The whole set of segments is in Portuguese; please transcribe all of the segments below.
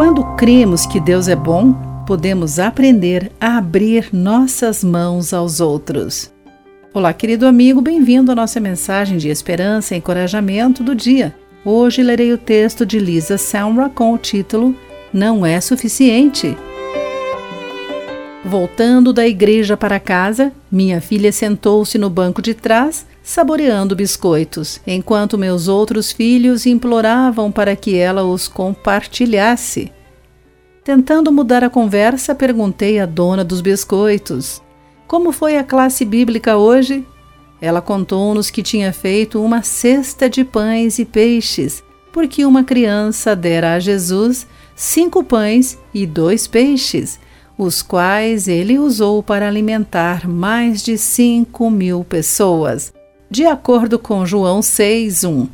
Quando cremos que Deus é bom, podemos aprender a abrir nossas mãos aos outros. Olá, querido amigo, bem-vindo à nossa mensagem de esperança e encorajamento do dia. Hoje lerei o texto de Lisa Samra com o título Não é suficiente. Voltando da igreja para casa, minha filha sentou-se no banco de trás, saboreando biscoitos, enquanto meus outros filhos imploravam para que ela os compartilhasse. Tentando mudar a conversa, perguntei à dona dos biscoitos: Como foi a classe bíblica hoje? Ela contou-nos que tinha feito uma cesta de pães e peixes, porque uma criança dera a Jesus cinco pães e dois peixes os quais ele usou para alimentar mais de cinco mil pessoas, de acordo com João 6,1.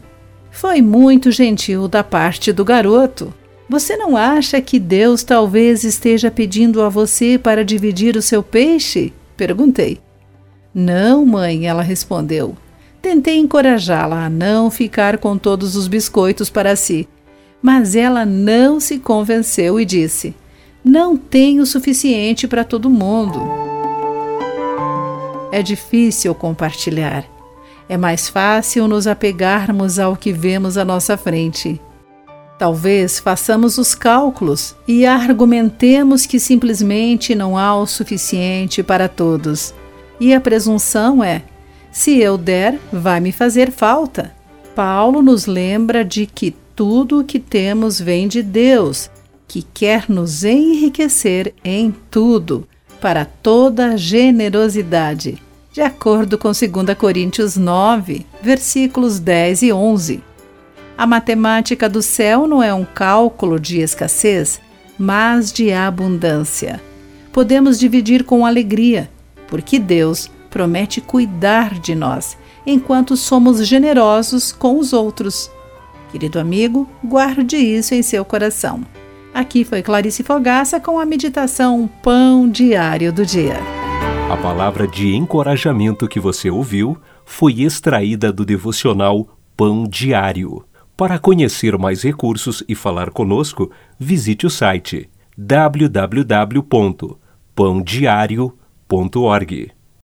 Foi muito gentil da parte do garoto. Você não acha que Deus talvez esteja pedindo a você para dividir o seu peixe? Perguntei. Não, mãe, ela respondeu. Tentei encorajá-la a não ficar com todos os biscoitos para si, mas ela não se convenceu e disse: não tem o suficiente para todo mundo. É difícil compartilhar. É mais fácil nos apegarmos ao que vemos à nossa frente. Talvez façamos os cálculos e argumentemos que simplesmente não há o suficiente para todos. E a presunção é: se eu der, vai me fazer falta. Paulo nos lembra de que tudo o que temos vem de Deus que quer nos enriquecer em tudo, para toda generosidade, de acordo com 2 Coríntios 9, versículos 10 e 11. A matemática do céu não é um cálculo de escassez, mas de abundância. Podemos dividir com alegria, porque Deus promete cuidar de nós enquanto somos generosos com os outros. Querido amigo, guarde isso em seu coração. Aqui foi Clarice Fogaça com a meditação Pão Diário do Dia. A palavra de encorajamento que você ouviu foi extraída do devocional Pão Diário. Para conhecer mais recursos e falar conosco, visite o site www.pãodiario.org.